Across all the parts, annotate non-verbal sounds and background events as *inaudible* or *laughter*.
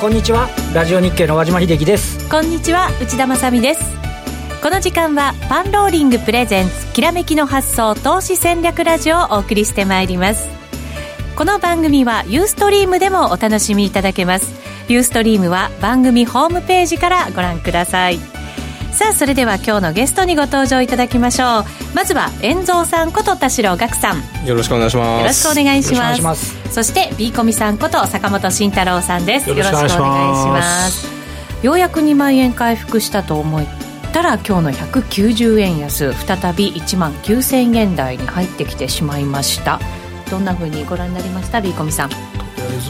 こんにちは。ラジオ日経の和島秀樹です。こんにちは内田まさです。この時間はパンローリングプレゼンツきらめきの発想投資戦略ラジオをお送りしてまいります。この番組はユーストリームでもお楽しみいただけます。ユーストリームは番組ホームページからご覧ください。さあそれでは今日のゲストにご登場いただきましょう。まずは遠蔵さんこと田代岳さん。よろしくお願いします。よろしくお願いします。そして B コミさんこと坂本慎太郎さんです。よろしくお願いします。ようやく2万円回復したと思ったら今日の190円安。再び1万9000円台に入ってきてしまいました。どんなふうにご覧になりました？B コミさん。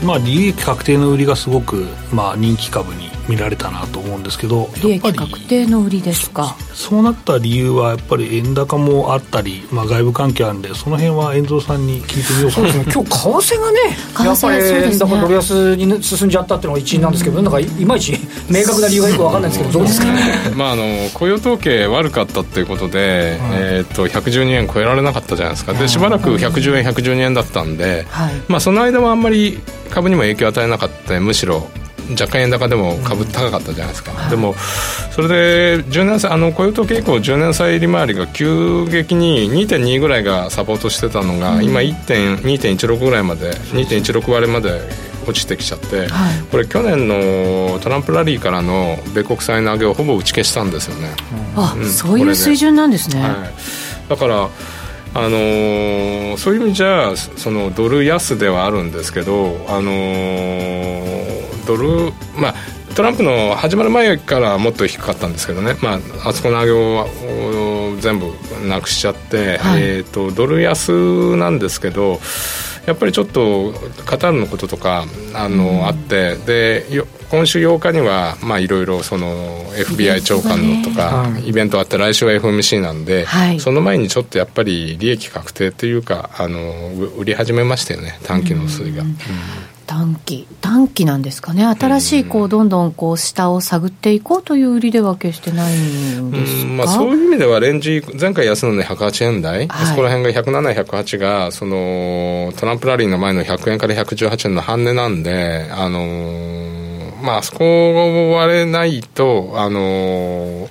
まあ利益確定の売りがすごく、まあ、人気株に見られたなと思うんですけど利益確定の売りですか？そうなった理由はやっぱり円高もあったり、まあ、外部関係あるんでその辺は遠藤さんに聞いてみようかな、ね、今日為替がねやっぱり円高ドル安に進んじゃったっていうのが一因なんですけど、うん、なんかいまいち明確な理由がよく分かんないんですけどどうですか、まあ、あの雇用統計悪かったっていうことで、はい、えー、と112円超えられなかったじゃないですか。でしばらく110円112円だったんで、はい、まあ、その間はあんまり株にも影響を与えなかったむしろ若干円高でも株高かったじゃないですか、うん、でもそれで10年債あの雇用統計以降10年債利回りが急激に2.2ぐらいがサポートしてたのが、うん、今2.16ぐらいまで2.16割まで落ちてきちゃって、はい、これ去年のトランプラリーからの米国債の上げをほぼ打ち消したんですよね、うん、あ、そういう水準なんですね、はい、だからあのー、そういう意味じゃそのドル安ではあるんですけど、あのー、ドルまあトランプの始まる前からもっと低かったんですけどね、まあ、あそこの上げを全部なくしちゃって、はい、えーと、ドル安なんですけどやっぱりちょっとカタールのこととかあの、うん、あってで今週8日にはまあいろいろその FBI 長官のとかイベントあって来週は FMC なんで、はい、その前にちょっとやっぱり利益確定というかあの売り始めましたよね短期の推が。うん短期短期なんですかね。新しいこうどんどんこう下を探っていこうという売りでは決してないんですまあ、そういう意味ではレンジ前回安値の108円台、はい、そこら辺が107、108がそのトランプラリーの前の100円から118円の半値なんであのー、まあそこを割れないとあのー、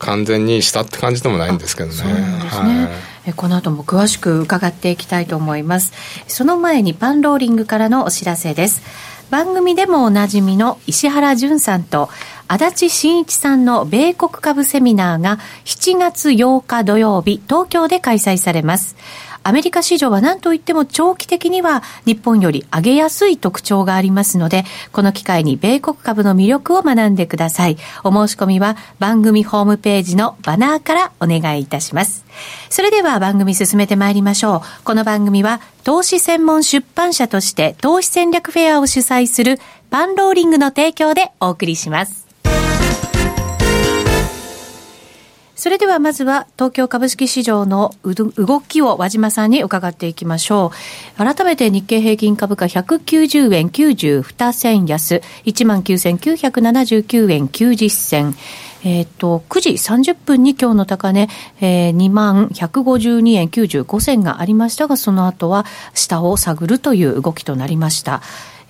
完全に下って感じでもないんですけどね。はいこの後も詳しく伺っていきたいと思います。その前にパンローリングからのお知らせです。番組でもおなじみの石原淳さんと足立真一さんの米国株セミナーが7月8日土曜日東京で開催されます。アメリカ市場は何といっても長期的には日本より上げやすい特徴がありますので、この機会に米国株の魅力を学んでください。お申し込みは番組ホームページのバナーからお願いいたします。それでは番組進めてまいりましょう。この番組は投資専門出版社として投資戦略フェアを主催するパンローリングの提供でお送りします。それではまずは東京株式市場の動きを和島さんに伺っていきましょう。改めて日経平均株価190円92銭安、19,979円90銭。えっ、ー、と、9時30分に今日の高値、えー、2万152円95銭がありましたが、その後は下を探るという動きとなりました。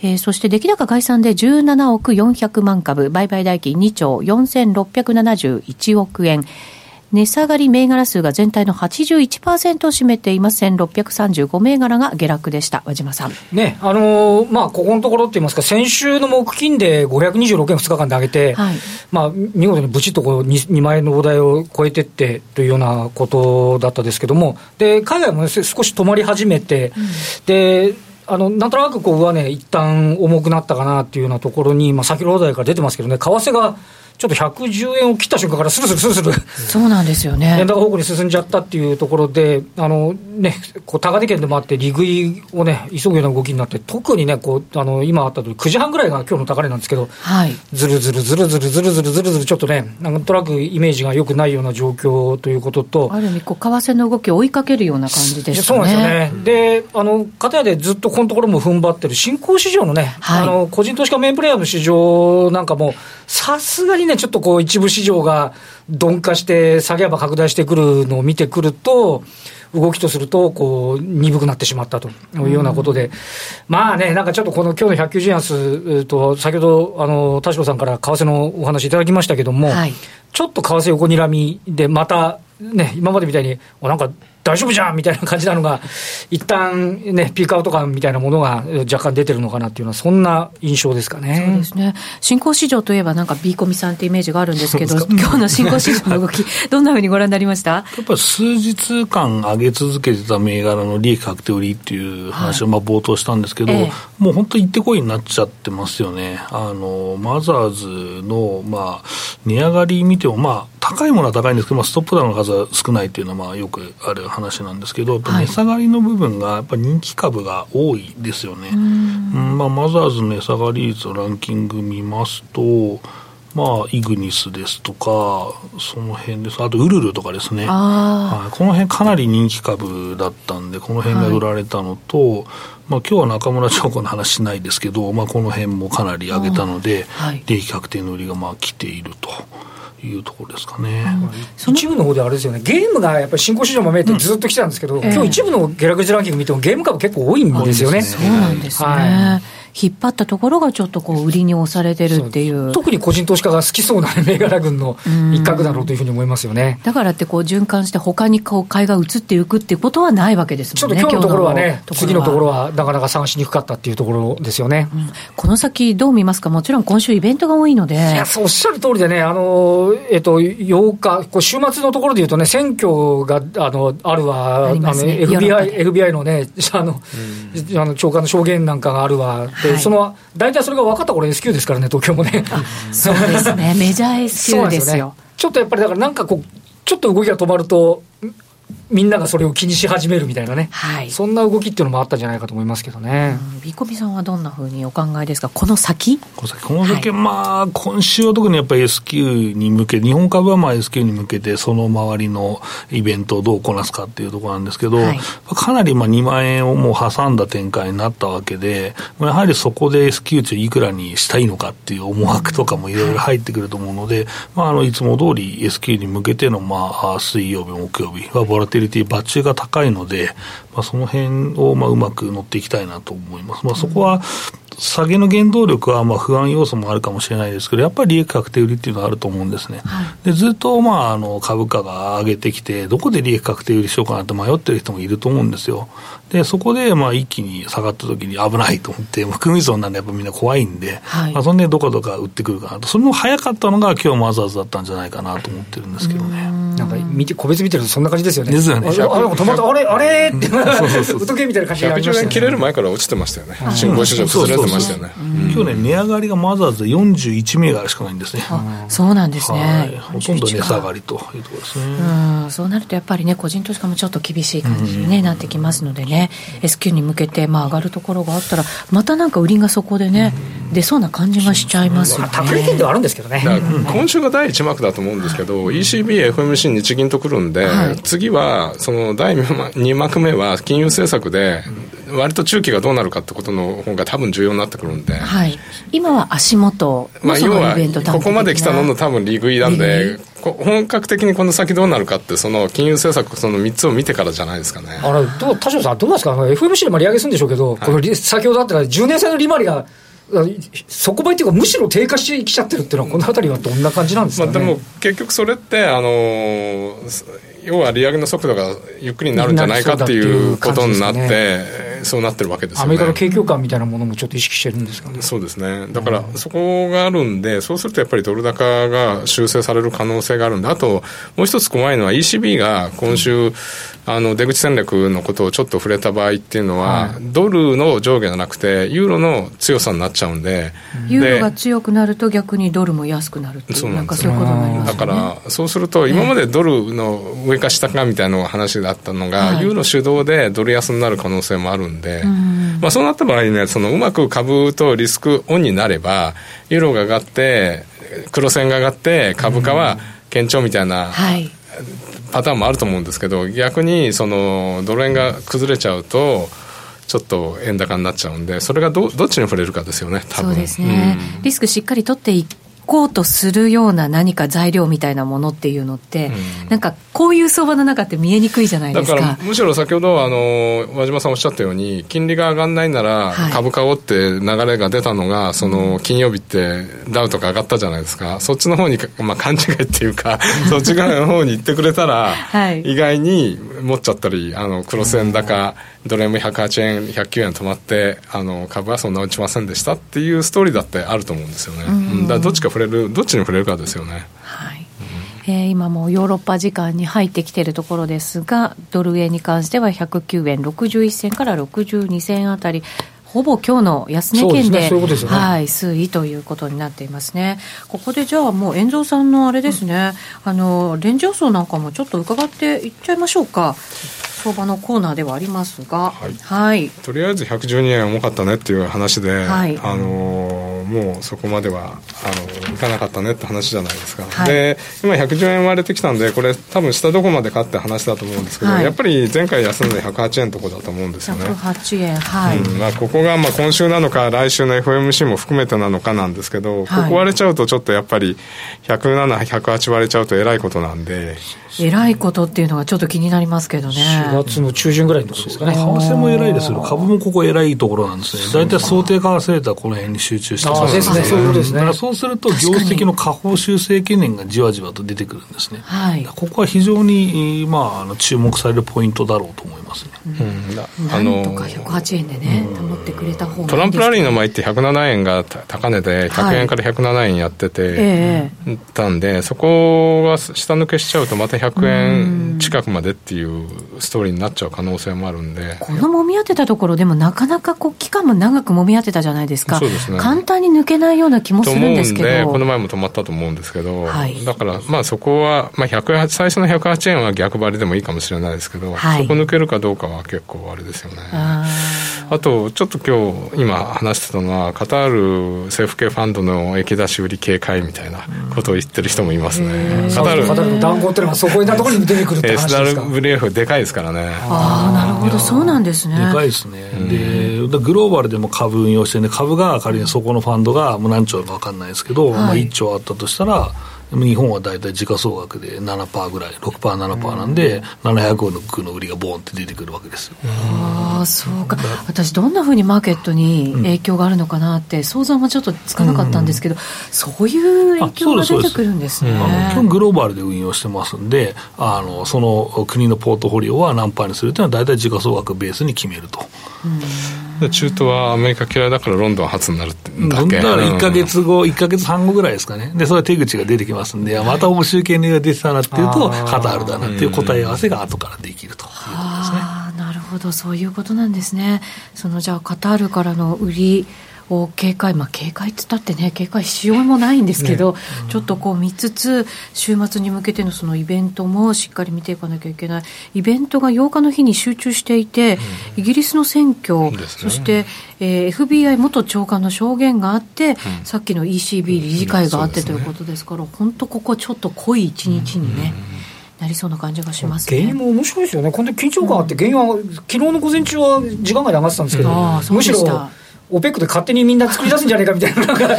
えー、そして出来高概算で17億400万株、売買代金2兆4671億円。値下がり銘柄数が全体の81%を占めています、1635銘柄が下落でした、和島さん。ね、あのー、まあ、ここのところって言いますか、先週の木金で526円2日間で上げて、はい、まあ、見事にぶちっとこう 2, 2万円の大台を超えてってというようなことだったですけども、で海外も、ね、少し止まり始めて、うん、であのなんとなくこう上値、一旦重くなったかなっていうようなところに、まあ、先ほど台から出てますけどね、為替がちょっと110円を切った瞬間からスルスルスルスル、そうなんですよね。円高方向に進んじゃったっていうところで、あのね、こう高値圏でもあって、利食いをね、急ぐような動きになって、特にね、こうあの今あったとおり、9時半ぐらいが今日の高値なんですけど、はい、ずるずるずるずるずるずるずるずる、ちょっとね、なんとなくイメージがよくないような状況ということと、ある意味こう、為替の動きを追いかけるような感じですね。そうなんですよね。で、あの、片やでずっとこのところも踏ん張ってる新興市場のね、はい、あの個人投資家メインプレーヤーの市場なんかも、さすがにね、ちょっとこう、一部市場が鈍化して、下げ幅拡大してくるのを見てくると、動きとすると、こう、鈍くなってしまったというようなことで、まあね、なんかちょっとこの今日の190円安と、先ほど、あの、田代さんから為替のお話いただきましたけども、はい、ちょっと為替横にらみで、また、ね、今までみたいに、なんか大丈夫じゃんみたいな感じなのが、一旦ね、ピークアウト感みたいなものが若干出てるのかなっていうのは、そんな印象ですかね。そうですね。新興市場といえば、なんかビーコミさんってイメージがあるんですけど、今日の新興市場の動き、*laughs* どんなふうにご覧になりました？やっぱり数日間上げ続けてた銘柄の利益確定売りっていう話をまあ冒頭したんですけど、はい、もう本当に行ってこいになっちゃってますよね。あの、マザーズの、まあ、値上がり見ても、まあ、高いものは高いんですけど、まあ、ストップダウンの数は少ないっていうのは、まあ、よくある話なんですけど、値下がりの部分が、やっぱり人気株が多いですよね。うんまあ、マザーズの値下がり率のランキング見ますと、まあ、イグニスですとか、その辺です。あと、ウルルとかですね。はい、この辺かなり人気株だったんで、この辺が売られたのと、はい、まあ、今日は中村長子の話しないですけど、まあ、この辺もかなり上げたので、はい、利益確定の売りがまあ来ていると。いうところですかね、うん、一部の方であれですよね、ゲームがやっぱり新興市場も見えてずっと来てたんですけど、うん、今日一部の下落時ランキング見ても、ゲーム株結構多いんですよね。そうなんですね、はい引っ張ったところがちょっとこう売りに押されてるっていう。特に個人投資家が好きそうな銘柄群の一角だろうというふうに思いますよね。だからってこう循環して他にこう買いが移っていくっていうことはないわけですもんね。ちょっと今日のところはね次のところはなかなか探しにくかったっていうところですよね、うん、この先どう見ますか？もちろん今週イベントが多いので。いやそうおっしゃる通りでねあのえっと8日こう週末のところでいうとね選挙があのあるわ。あ、ね、あの FBI, FBI のねあの、うん、あの長官の証言なんかがあるわ。で、はい、その大体それが分かった頃 S q ですからね、東京もね。そうですね、メジャー S q ですよ。ちょっとやっぱりだからなんかこう、ちょっと動きが止まると、みんながそれを気にし始めるみたいなね、はい、そんな動きっていうのもあったんじゃないかと思いますけどね。ビコビさんはどんなふうにお考えですか、この先？この先、この先、はい、まあ、今週は特にやっぱり S q に向け、日本株はまあ S q に向けて、その周りのイベントをどうこなすかっていうところなんですけど、はい、かなりまあ2万円をもう挟んだ展開になったわけで、やはりそこで S q 値いくらにしたいのかっていう思惑とかもいろいろ入ってくると思うので、まあ、あのいつも通り S q に向けてのまあ水曜日、木曜日はボラティリティバッチが高いので、まあ、その辺をまあうまく乗っていきたいなと思います。まあ、そこは下げの原動力はまあ不安要素もあるかもしれないですけど、やっぱり利益確定売りっていうのはあると思うんですね。はい、でずっとまああの株価が上げてきて、どこで利益確定売りしようかなって迷ってる人もいると思うんですよ。で、そこでまあ一気に下がった時に危ないと思って、含み損なんでやっぱみんな怖いんで、はい、まあ、そんでどこどか売ってくるかなと、それも早かったのが今日マザーズだったんじゃないかなと思ってるんですけどね。なんか見て個別見てるとそんな感じですよね。ですよね。あれ、止まった、あれ、あれって、うとけみたいな感じがありましたね。切れる前から落ちてましたよね。新興市場崩れてましたよね。今日ね、値上がりがマザーズで41銘柄しかないんですね。そうなんですね。ほとんど値下がりと。いうところですね。うん、そうなるとやっぱりね、個人投資家もちょっと厳しい感じに、ね、なってきますのでね、S q に向けて、まあ、上がるところがあったら、またなんか売りがそこでね、出そうな感じがしちゃいますよね。たくり券ではあるんですけどね。今週が第一幕だと思うんですけど、ECB、FMC、日銀とくるんで、次は、その第2幕目は金融政策で、割と中期がどうなるかってことの方が多分重要になってくるんで、はい、今は足元まあ、要はここまで来たのの多分利食いなんで本格的にこの先どうなるかってその金融政策その3つを見てからじゃないですかね。あれどう田代さんどうですか？FMC でも利上げするんでしょうけど、はい、この先ほどあった10年債の利回りが底倍っていうか、むしろ低下してきちゃってるっていうのは、このあたりはどんな感じなんですか、ね、まあ、でも結局それって、あの要は利上げの速度がゆっくりになるんじゃないかっていうことになって、そうなってるわけですよね。アメリカの景況感みたいなものもちょっと意識してるんですかね。そうですね。だから、そこがあるんで、そうするとやっぱりドル高が修正される可能性があるんで、あと、もう一つ怖いのは ECB が今週、あの出口戦略のことをちょっと触れた場合っていうのは、はい、ドルの上下じゃなくて、ユーロの強さになっちゃうんで、ユーロが強くなると、逆にドルも安くなるっていう、そうなんそういうことになります、ね、だから、そうすると、今までドルの上か下かみたいな話だったのが、はい、ユーロ主導でドル安になる可能性もあるんで、まあ、そうなった場合にね、そのうまく株とリスクオンになれば、ユーロが上がって、黒線が上がって、株価は堅調みたいな。はいパターンもあると思うんですけど逆にそのドル円が崩れちゃうとちょっと円高になっちゃうんでそれがどどっちに触れるかですよね多分。そうですね、うん、リスクしっかり取っていこうとするような何か材料みたいなものっていうのって、うん、なんかこういう相場の中って見えにくいじゃないですか。だからむしろ先ほどあの和島さんおっしゃったように金利が上がらないなら株買おうって流れが出たのが、その金曜日ってダウとか上がったじゃないですか。そっちの方にまあ勘違いっていうか *laughs* そっち側の方に行ってくれたら、はい、意外に持っちゃったりあのクロス円高ドル円も108円109円止まってあの株はそんな落ちませんでしたっていうストーリーだってあると思うんですよね。だからどっちか触れるどっちに触れるかですよね。はい。えー、今もヨーロッパ時間に入ってきているところですが、ドル円に関しては109円61銭から62銭あたり、ほぼ今日の安値圏で、ねね、はい、推移ということになっていますね。ここでじゃあもう、遠蔵さんのあれですね、うん、あの、レンジ予想なんかもちょっと伺っていっちゃいましょうか。相場のコーナーではありますが、はい、はい、とりあえず112円重かったねっていう話で、はい、あのもうそこまではあのいかなかったねって話じゃないですか、はい、で今110円割れてきたんでこれ多分下どこまでかって話だと思うんですけど、やっぱり前回休んで108円とこだと思うんですよね。108円はい、うん。まあ、ここがまあ今週なのか来週の FOMC も含めてなのかなんですけど、ここ割れちゃうとちょっとやっぱり107、108割れちゃうとえらいことなんで。えらいことっていうのがちょっと気になりますけどね。4月の中旬ぐらいのところですかね。為替もえらいですけど、株もここえらいところなんですね。大体想定為替レートはこの辺に集中してますですね。そうですね。だからそうすると、業績の下方修正懸念がじわじわと出てくるんですね。はい。ここは非常に、まあ、あの注目されるポイントだろうと思いますね。うん。あの、とか108円でね、保ってくれた方がトランプラリーの前って107円が高値で、100円から107円やってて、たんで、そこが下抜けしちゃうとまた100円、近くまでっていうストーリーになっちゃう可能性もあるんでこのもみ合ってたところでもなかなかこう期間も長くもみ合ってたじゃないですかそうですね簡単に抜けないような気もするんですけど。この前も止まったと思うんですけど、はい、だからまあそこは、まあ、108最初の108円は逆張りでもいいかもしれないですけど、はい、そこ抜けるかどうかは結構あれですよね。あとちょっと今日今話してたのはカタール政府系ファンドの液出し売り警戒みたいなことを言ってる人もいますね、カタールカタールの談合っていうのはそこなところに出てくるって話ですか SWF でかいですからね。ああなるほど。そうなんですね。でかいですね、うん、でグローバルでも株運用してね株が仮にそこのファンドがもう何兆か分かんないですけど、はい、まあ、1兆あったとしたら日本は大体時価総額で7%ぐらい、6%、7%なんで、うん、700億の売りがボーンって出てくるわけですよ。ああ、そうか。私、どんなふうにマーケットに影響があるのかなって、想像もちょっとつかなかったんですけど、うん、そういう影響が出てくるんですね。基本グローバルで運用してますんで、あのその国のポートフォリオは何パーにするというのは、大体時価総額ベースに決めると。うん中東はアメリカ嫌いだからロンドン初になるってだけ。だから1か月後、1か月半後ぐらいですかね、でそれは手口が出てきますんで、また面白い権利が出てたなっていうと、カタールだなっていう答え合わせが後からできるということですね。なるほど、そういうことなんですね。そのじゃあカタールからの売りを警戒、まあ、警戒っつったってね、警戒しようもないんですけど、ね。うん、ちょっとこう見つつ、週末に向けてのそのイベントもしっかり見ていかなきゃいけない、イベントが8日の日に集中していて、うん、イギリスの選挙、ね、そして、えー、FBI 元長官の証言があって、うん、さっきの ECB 理事会があってということですから、本当、ここちょっと濃い一日にね。なりそうな感じがします、ね、原因も面白いですよね、この緊張感あって、原因は、昨日の午前中は時間外で上がってたんですけど、むしろオペックで勝手にみんな作り出すんじゃないかみたいな、なんか、原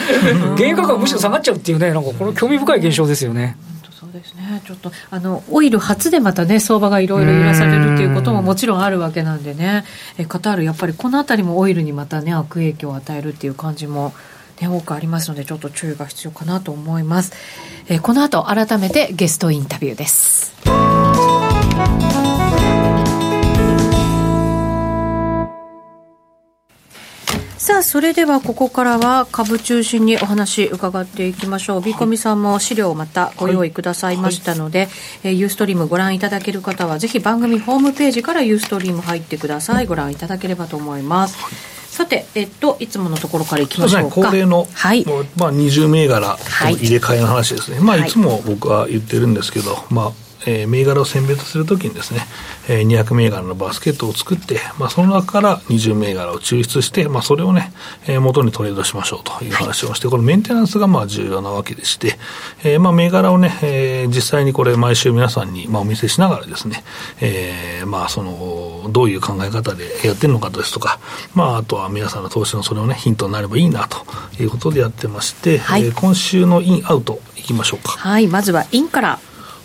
油価格むしろ下がっちゃうっていうね、なんかこれ、興味深い現象ですよね。そうですね、ちょっとあのオイル初でまたね、相場がいろいろ揺らされるということももちろんあるわけなんでね、えカタール、やっぱりこのあたりもオイルにまたね、悪影響を与えるっていう感じも、ね、多くありますので、ちょっと注意が必要かなと思います。えこの後改めてゲストインタビューです。さあ、それではここからは株中心にお話伺っていきましょう。ビーコミさんも資料をまたご用意くださいましたので、はいユーストリームご覧いただける方は、ぜひ番組ホームページからユーストリーム入ってください。ご覧いただければと思います。はいさて、えっと、いつものところからいきましょうか。恒例の、はい、まあ、20銘柄入れ替えの話ですね。はい、まあ、いつも僕は言ってるんですけど、まあ、えー、銘柄を選別するときにですね、えー、200銘柄のバスケットを作って、まあ、その中から20銘柄を抽出して、まあ、それをね、えー、元にトレードしましょうという話をして、このメンテナンスがまあ重要なわけでして、えー、まあ銘柄をね、えー、実際にこれ毎週皆さんにまあお見せしながらですね、えー、まあその、どういう考え方でやってるのかですとか、まああとは皆さんの投資のそれをね、ヒントになればいいなということでやってまして、はい、えー、今週のインアウトいきましょうか。はい、まずはインから。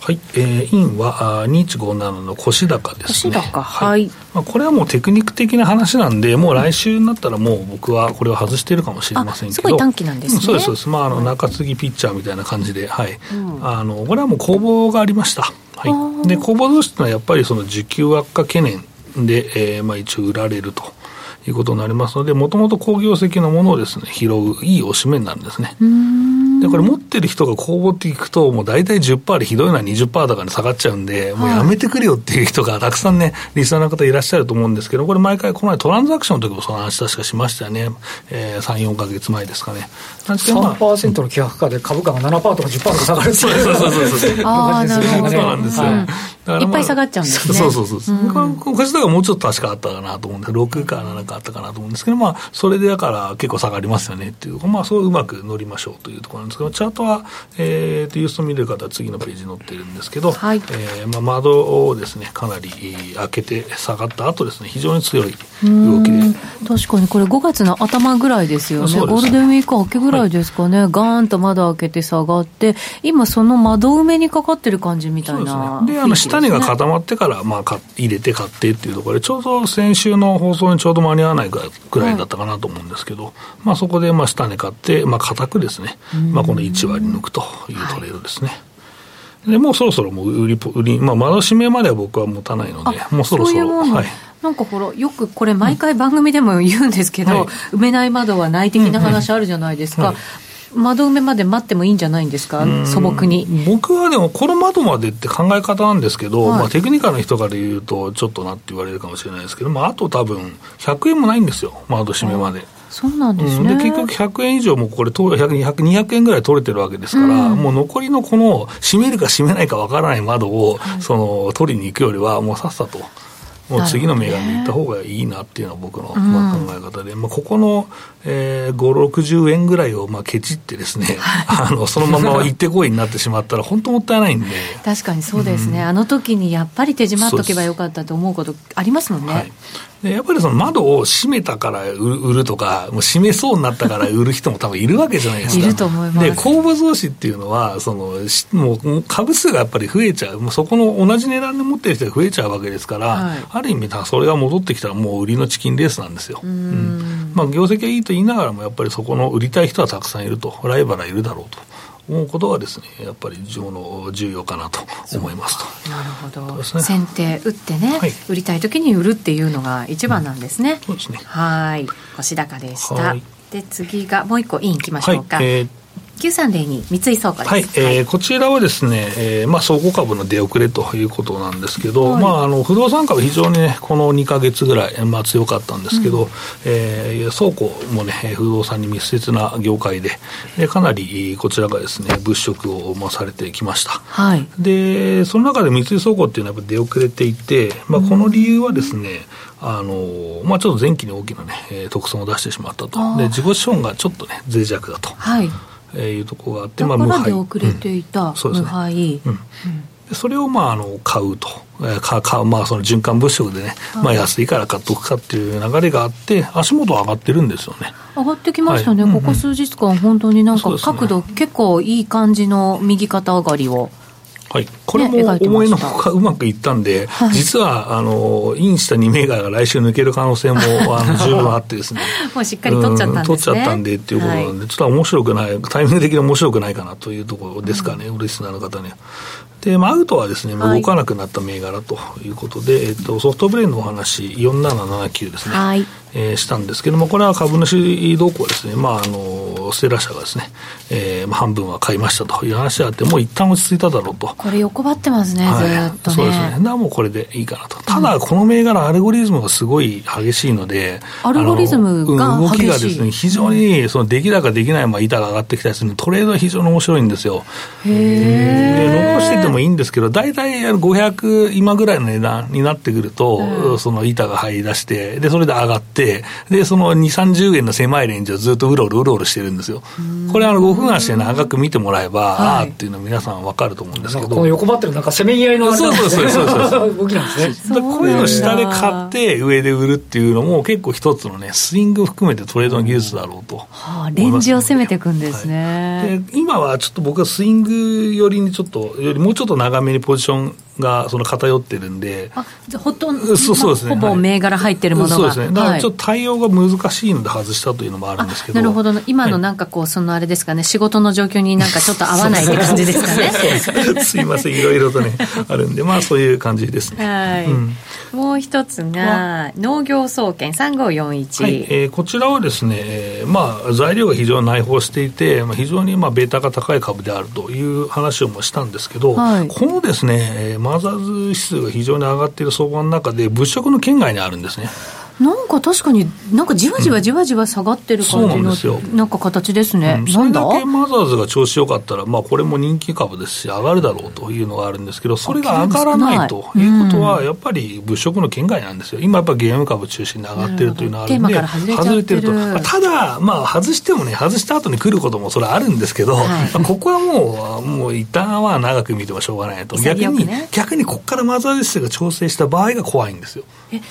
はい、えー、インは2157の腰高ですね。腰高、はい。まあ、これはもうテクニック的な話なんで、もう来週になったらもう僕はこれを外しているかもしれませんけど。すごい短期なんですね。そうです、そうです。まあ、あの、中継ぎピッチャーみたいな感じで、はい。うん、あの、これはもう攻防がありました。はい。で、攻防同士というのはやっぱりその需給悪化懸念で、えー、まあ一応売られると。いうことになりますので、もともと工業績のものをですね、拾ういいおしめになるんですね。で、これ持ってる人が公募っていくと、もう大体10%でひどいのは20%とかに下がっちゃうんで、もうやめてくれよっていう人がたくさんね、リスナーの方いらっしゃると思うんですけど、これ毎回、この前トランザクションの時もその話確かしましたよね。えー、3、4か月前ですかね。なんですけど、まあ、3%の希薄化で株価が7%とか10%とか下がるそうそうそうそう。*laughs* ああ、なるほど。そうなんですよ。はいいっぱい下がっちゃうんですね。そうそうそう。うん、これがもうちょっと確かあったかなと思うんで、6か7かあったかなと思うんですけど、まあ、それでだから結構下がりますよねっていう、まあ、そううまく乗りましょうというところなんですけど、チャートは、えー、とユースト見れる方は次のページに載っているんですけど、はい、えー、まあ、窓をですね、かなり開けて下がった後ですね、非常に強い動きで。確かにこれ5月の頭ぐらいですよね。ゴールデンウィーク明けぐらいですかね。はい、ガーンと窓開けて下がって、今その窓埋めにかかってる感じみたいな、ね、で、あの、下値が固まってから、まあ、入れて買ってっていうところで、ちょうど先週の放送にちょうど間に合わないぐらいだったかなと思うんですけど、はい、まあ、そこで、まあ、下値買って、まあ、固くですね、まあ、この1割抜くというトレードですね。はいでもうそろそろもう売り、売り、まあ、窓閉めまでは僕は持たないので、もうそろそろ。はい。なんかほら、よくこれ、毎回番組でも言うんですけど、はい、埋めない窓は内的な話あるじゃないですか、窓埋めまで待ってもいいんじゃないんですか、素朴に。僕はでも、この窓までって考え方なんですけど、はい、まあ、テクニカルの人から言うと、ちょっとなって言われるかもしれないですけど、まあ、あと多分、100円もないんですよ、窓閉めまで。そうなんですね、うん、で結局100円以上もこれ200、200円ぐらい取れてるわけですから、うん、もう残りのこの閉めるか閉めないかわからない窓を、その取りに行くよりは、もうさっさと。もう次の銘柄に行った方がいいなっていうのは僕のまあ考え方で、まあ、ここの、えー、5、60円ぐらいをまあケチってですね、*laughs* あのそのまま行ってこいになってしまったら、本当もったいないんで。確かにそうですね、うん、あの時にやっぱり手締まっとけばよかったと思うことありますもんね。はい。でやっぱりその窓を閉めたから売るとか、もう閉めそうになったから売る人も多分いるわけじゃないですか。*laughs* いると思います。で、公募増資っていうのは、その、もう株数がやっぱり増えちゃう、もうそこの同じ値段で持ってる人が増えちゃうわけですから、はい、ある意味、それが戻ってきたらもう売りのチキンレースなんですよ。うんうんまあ、業績はいいと言いながらも、やっぱりそこの売りたい人はたくさんいると、ライバルはいるだろうと。思うことがですねやっぱり重の重要かなと思いますと。なるほど、ね、先手打ってね、はい、売りたい時に売るっていうのが一番なんですね、うん、そうですね。はい。星高でした。で次がもう一個インいきましょうか、はい。えー9302三井倉庫はいえー、こちらはですね、えーまあ、総合株の出遅れということなんですけど、はい、まあ、あの不動産株、非常にね、この2か月ぐらい、まあ、強かったんですけど、うん、えー、倉庫もね、不動産に密接な業界で、でかなりこちらがですね、物色を、まあ、されてきました。はい、で、その中で三井倉庫っていうのはやっぱ出遅れていて、まあ、この理由はですね、あのまあ、ちょっと前期に大きな、ね、特損を出してしまったと、で自己資本がちょっとね、脆弱だと。はいえー、いうところがあって、まあ、無敗。遅れていた、うん、無敗。うん。それをまああの買うと、えー、かかまあ、その循環物色でね、はい、まあ、安いから買っとくかっていう流れがあって、足元上がってるんですよね。上がってきましたね、はい、ここ数日間、本当になんか角度、ね、結構いい感じの右肩上がりを。はい、これも思いのほかうまくいったんで、はい、実はあのインした2銘柄が来週抜ける可能性も *laughs* あの十分あってですね。もうしっかり取っちゃったんで、ね、取っちゃったんでっていうことなんで、はい、ちょっと面白くないタイミング的に面白くないかなというところですかね、うん、リスナーの方には。で、まあ、アウトはですね、動かなくなった銘柄ということで、はい、えっと、ソフトブレーンのお話、4779ですね。はい。えー、したんですけども、これは株主動向ですね、まあ、あのステラ社がですね、えー、半分は買いましたという話があって、もう一旦落ち着いただろうと。これ、横ばってますね、はい、ずっと、ね、そうですね、だからもうこれでいいかなと、ただ、この銘柄、アルゴリズムがすごい激しいので、アルゴリズムが動きがですね、非常にその出来高できないまま板が上がってきたりするトレードは非常に面白いんですよ。へ伸ばしててもいいんですけど、大体500今ぐらいの値段になってくると、その板が入り出して、で、それで上がって、で、その2、30円の狭いレンジをずっとうろうろうろうろしてるんですよ。これ、あの、5分足で長く見てもらえば、ああっていうの皆さん分かると思うんですけど。この横ばってるなんかせめぎ合いのそうそうそうそうそう *laughs* 動きなんですね。こういうの下で買って上で売るっていうのも結構一つのね、スイング含めてトレードの技術だろうと、はあ、レンジを攻めていくんですね、はい、で今はちょっと僕はスイング寄りにちょっとよりもうちょっと長めにポジションがその偏ってるんで、あじゃほとんど、そうそうですね、ほぼ銘柄入ってるものが、そうですね、だからちょっと対応が難しいので外したというのもあるんですけど、なるほど、今のなんかこう、そのあれですかね、仕事の状況になんかちょっと合わないって感じですかね。*laughs* すいません、いろいろとね、あるんで、まあそういう感じですね。はい、うん、もう一つが、農業総研3541、はい。えー、こちらはですね、えー、まあ材料が非常に内包していて、まあ、非常にまあベータが高い株であるという話をもしたんですけど、はい、このですね、マザーズ指数が非常に上がっている相場の中で、物色の圏外にあるんですね。なんか確かに、なんかじわじわじわじわ下がってる感じの、うん、なんか形ですね、うん、それだけマザーズが調子よかったら、まあ、これも人気株ですし、上がるだろうというのがあるんですけど、それが上がらないとい。うことは、やっぱり物色の圏外なんですよ、今やっぱゲーム株中心に上がってるというのはあるんで、外れてると、ただ、まあ、外してもね、外した後に来ることもそれはあるんですけど、はい、まあ、ここはもう、もう一旦は長く見てもしょうがないと、逆に、ね、逆にここからマザーズ指数が調整した場合が怖いんですよ。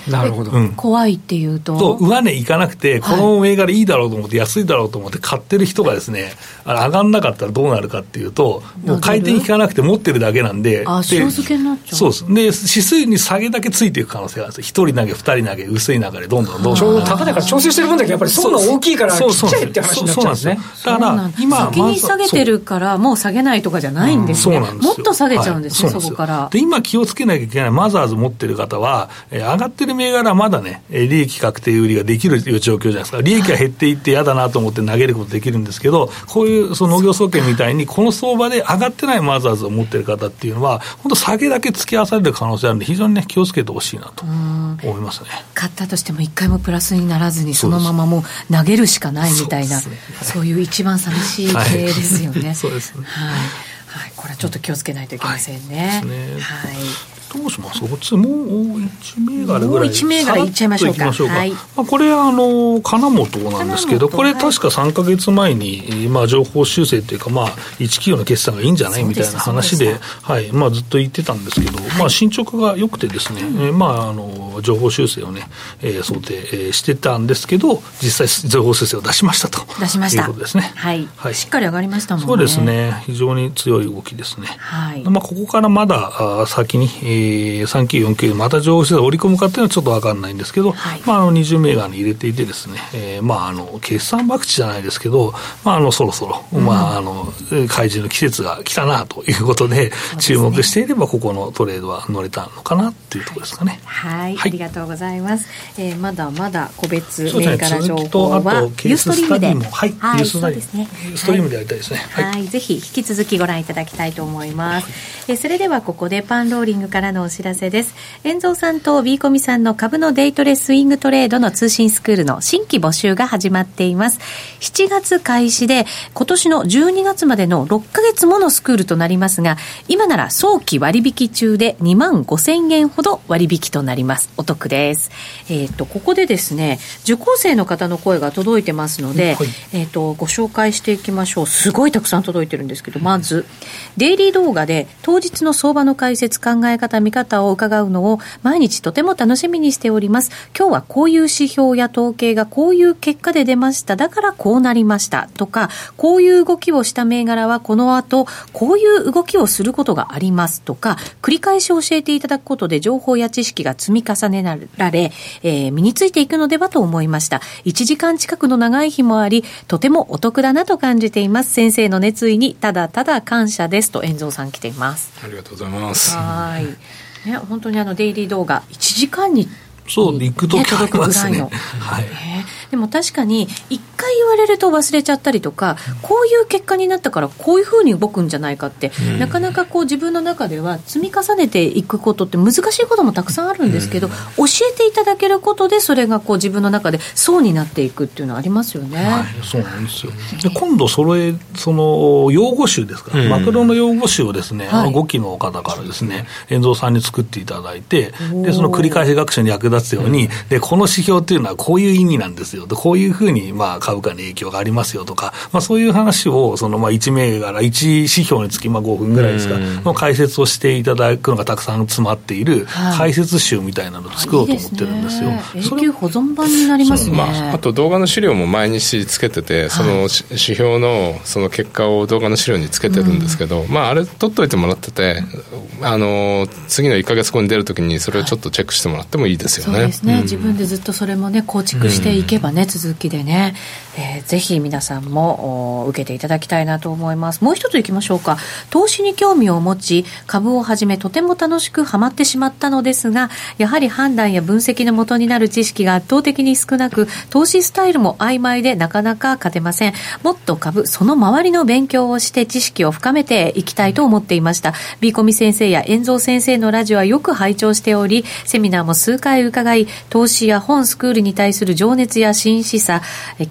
なるほど、怖いっていうと？上値いかなくて、この銘柄いいだろうと思って、安いだろうと思って買ってる人がですね、上がんなかったらどうなるかっていうと、もう回転効かなくて持ってるだけなんで、あ、塩漬けになっちゃう。そうです。で、指数に下げだけついていく可能性があるんですよ。一人投げ、二人投げ、薄い流れ、どんどんどんどん。高値から調整してる分だけやっぱり層が大きいから、ちっちゃいって話になっちゃうんですね。だから、今、先に下げてるから、もう下げないとかじゃないんですね。もっと下げちゃうんですね、そこから。で、今気をつけなきゃいけないマザーズ持ってる方は、え上がってる銘柄はまだね、利益確定売りができる状況じゃないですか、利益が減っていって嫌だなと思って投げることできるんですけど、こういうその農業総研みたいに、この相場で上がってないマザーズを持ってる方っていうのは、本当、下げだけ付き合わされる可能性あるんで、非常にね、気をつけてほしいなと思いますね。買ったとしても、一回もプラスにならずに、そのままもう投げるしかないみたいな、そう、ね。はい、いう一番寂しい経営ですよね。そうですね。はい。はい、これはちょっと気をつけないといけませんね。はい、はいどうしますこっちもう1銘柄ぐらい。もう1銘柄いっちゃいましょうか。かはい、まあ、これ、あの、金本なんですけど、これ確か3か月前に、まあ、情報修正というか、まあ、1企業の決算がいいんじゃないみたいな話で、はい、まあ、ずっと言ってたんですけど、まあ、進捗が良くてですね、うん、まあ、あの、情報修正をね、えー、想定、えー、してたんですけど、実際、情報修正を出しましたと。出しました。いうことですね。はい。はい、しっかり上がりましたもんね。そうですね。非常に強い動きですね。はい。まあ、ここからまだ、あ先に、えー、3 9 4 9また情報して織り込むかっていうのはちょっと分かんないんですけど、はい、まあ、あの20銘柄に入れていてですね、えー、まあ、あの、決算博打じゃないですけど、まあ、あの、そろそろ、うん、まあ、あの、開示の季節が来たなということで、注目していれば、ここのトレードは乗れたのかなっていうところですかね。はい、はい、ありがとうございます。えー、まだまだ個別銘柄情報は、ね、ユーストリームで、はい、はい、そうですね。ユーストリームでやりたいですね。はい、はい、ぜひ引き続きご覧いただきたいと思います。えー、それではここでパンローリングからのお知らせです。遠蔵さんと B コミさんの株のデイトレスイングトレードの通信スクールの新規募集が始まっています。7月開始で今年の12月までの6ヶ月ものスクールとなりますが、今なら早期割引中で2万5千円ほど割引となります。お得です。えっ、ー、と、ここでですね、受講生の方の声が届いてますので、はい、えっ、と、ご紹介していきましょう。すごいたくさん届いてるんですけど、まず、デイリー動画で当日の相場の解説、考え方、見方を伺うのを毎日とても楽しみにしております。今日はこういう指標や統計がこういう結果で出ました。だからこうなりましたとか、こういう動きをした銘柄はこの後、こういう動きをすることがありますとか、繰り返し教えていただくことで情報や知識が積み重ねられ、えー、身についていくのではと思いました。1時間近くの長い日もあり、とてもお得だなと感じています。先生の熱意にただただ感謝ですと、遠蔵さん来ています。ありがとうございます。はい。ね、本当にあのデイリー動画1時間にそう行く時ありますね。はい。でも確かに一回言われると忘れちゃったりとかこういう結果になったからこういうふうに動くんじゃないかって、うん、なかなかこう自分の中では積み重ねていくことって難しいこともたくさんあるんですけど、うん、教えていただけることでそれがこう自分の中で層になっていくっていうのはありますよね。はい、そうなんですよ。で今度それその用語集ですか、うん、マクロの用語集をですね、はい、5期の方からですね遠蔵さんに作っていただいてでその繰り返し学習に役立つように、でこの指標っていうのはこういう意味なんですよ。こういうふうにまあ株価に影響がありますよとか、まあ、そういう話をそのまあ1銘柄、1指標につきまあ5分ぐらいですか、の解説をしていただくのがたくさん詰まっている解説集みたいなのを作ろうと思ってるんですよ。いいすね、永久保存版になりますね、まあ、あと動画の資料も毎日つけてて、その指標のその結果を動画の資料につけてるんですけど、うん、まあ、あれ取っといてもらってて、あの次の1か月後に出るときに、それをちょっとチェックしてもらってもいいですよね。そうですね、うん、自分でずっとそれもね、構築していけばね、続きでね。えー、ぜひ皆さんも受けていただきたいなと思います。もう一ついきましょうか。投資に興味を持ち株をはじめとても楽しくハマってしまったのですがやはり判断や分析のもとになる知識が圧倒的に少なく投資スタイルも曖昧でなかなか勝てません。もっと株その周りの勉強をして知識を深めていきたいと思っていました。B コミ先生や遠蔵先生のラジオはよく拝聴しておりセミナーも数回伺い投資や本スクールに対する情熱や真摯さ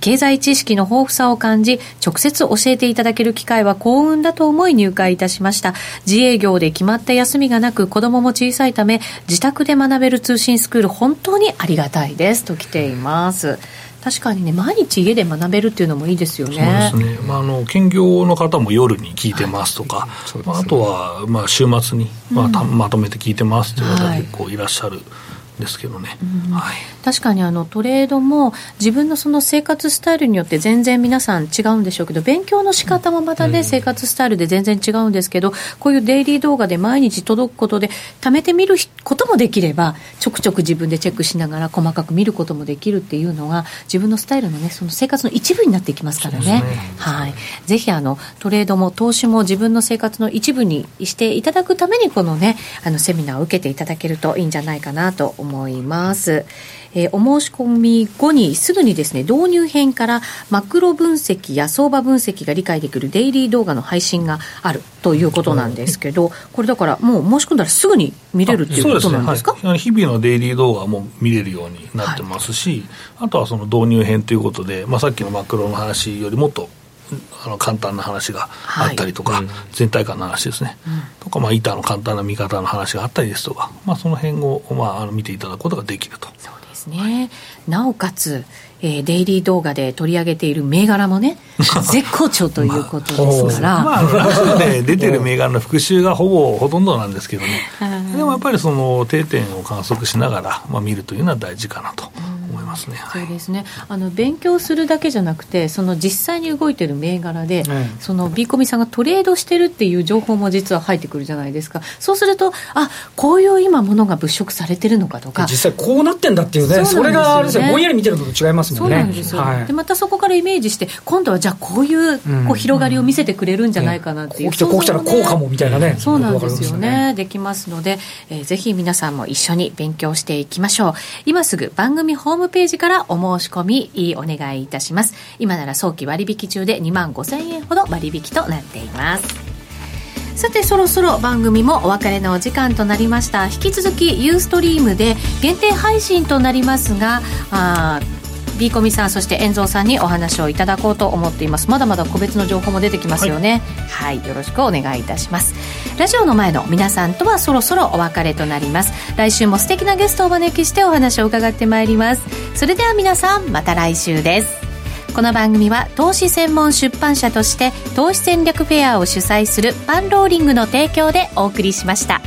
経済知識の豊富さを感じ、直接教えていただける機会は幸運だと思い入会いたしました。自営業で決まった休みがなく、子供も小さいため、自宅で学べる通信スクール、本当にありがたいです。と来ています。確かにね、毎日家で学べるっていうのもいいですよね。そうですね。まあ、あの、兼業の方も夜に聞いてますとか、はいね、まあ、あとは、まあ、週末に、まあ、まとめて聞いてますっていう方結構いらっしゃる。はいですけどね、うん、はい、確かにあのトレードも自分のその生活スタイルによって全然皆さん違うんでしょうけど勉強の仕方もまたね、うん、生活スタイルで全然違うんですけどこういうデイリー動画で毎日届くことで貯めてみることもできればちょくちょく自分でチェックしながら細かく見ることもできるっていうのが自分のスタイルのねその生活の一部になっていきますからね、ね、はい、ぜひあのトレードも投資も自分の生活の一部にしていただくためにこのねあのセミナーを受けていただけるといいんじゃないかなと思います。えー、お申し込み後にすぐにですね、導入編からマクロ分析や相場分析が理解できるデイリー動画の配信があるということなんですけど、これだからもう申し込んだらすぐに見れるっていうことなんですか、ね。はい、日々のデイリー動画も見れるようになってますし、はい、あとはその導入編ということで、まあ、さっきのマクロの話よりもっとあの簡単な話があったりとか、はいうん、全体感の話ですね、うん、とか、まあ、板の簡単な見方の話があったりですとか、まあ、その辺を、まあ、あの見ていただくことができると。そうですね、はい、なおかつえー、デイリー動画で取り上げている銘柄もね、*laughs* 絶好調ということですから。まあ、まあ、で出てる銘柄の復習がほぼほとんどなんですけどね、でもやっぱりその定点を観測しながら、まあ、見るというのは大事かなと。ますね、そうですね。あの勉強するだけじゃなくてその実際に動いてる銘柄で、うん、そのビーコミさんがトレードしてるっていう情報も実は入ってくるじゃないですか。そうするとあこういう今ものが物色されてるのかとか。実際こうなってんだっていうねそれがあれですぼんやり見てるのと違いますもんね。そうなんですよ、はい、でまたそこからイメージして今度はじゃあこういうこう広がりを見せてくれるんじゃないかなっていう、うん、こう来てこう来たらこうかもみたいなねそうなんですよね、ね、できますので、えー、ぜひ皆さんも一緒に勉強していきましょう。今すぐ番組ホームページからお申し込みお願いいたします。今なら早期割引中で2万5000円ほど割引となっています。さてそろそろ番組もお別れのお時間となりました。引き続きユーストリームで限定配信となりますがあ B コミさんそして遠蔵さんにお話をいただこうと思っています。まだまだ個別の情報も出てきますよね、はい、はい、よろしくお願いいたします。ラジオの前の皆さんとはそろそろお別れとなります。来週も素敵なゲストをお招きしてお話を伺ってまいります。それでは皆さんまた来週です。この番組は投資専門出版社として投資戦略フェアを主催するパンローリングの提供でお送りしました。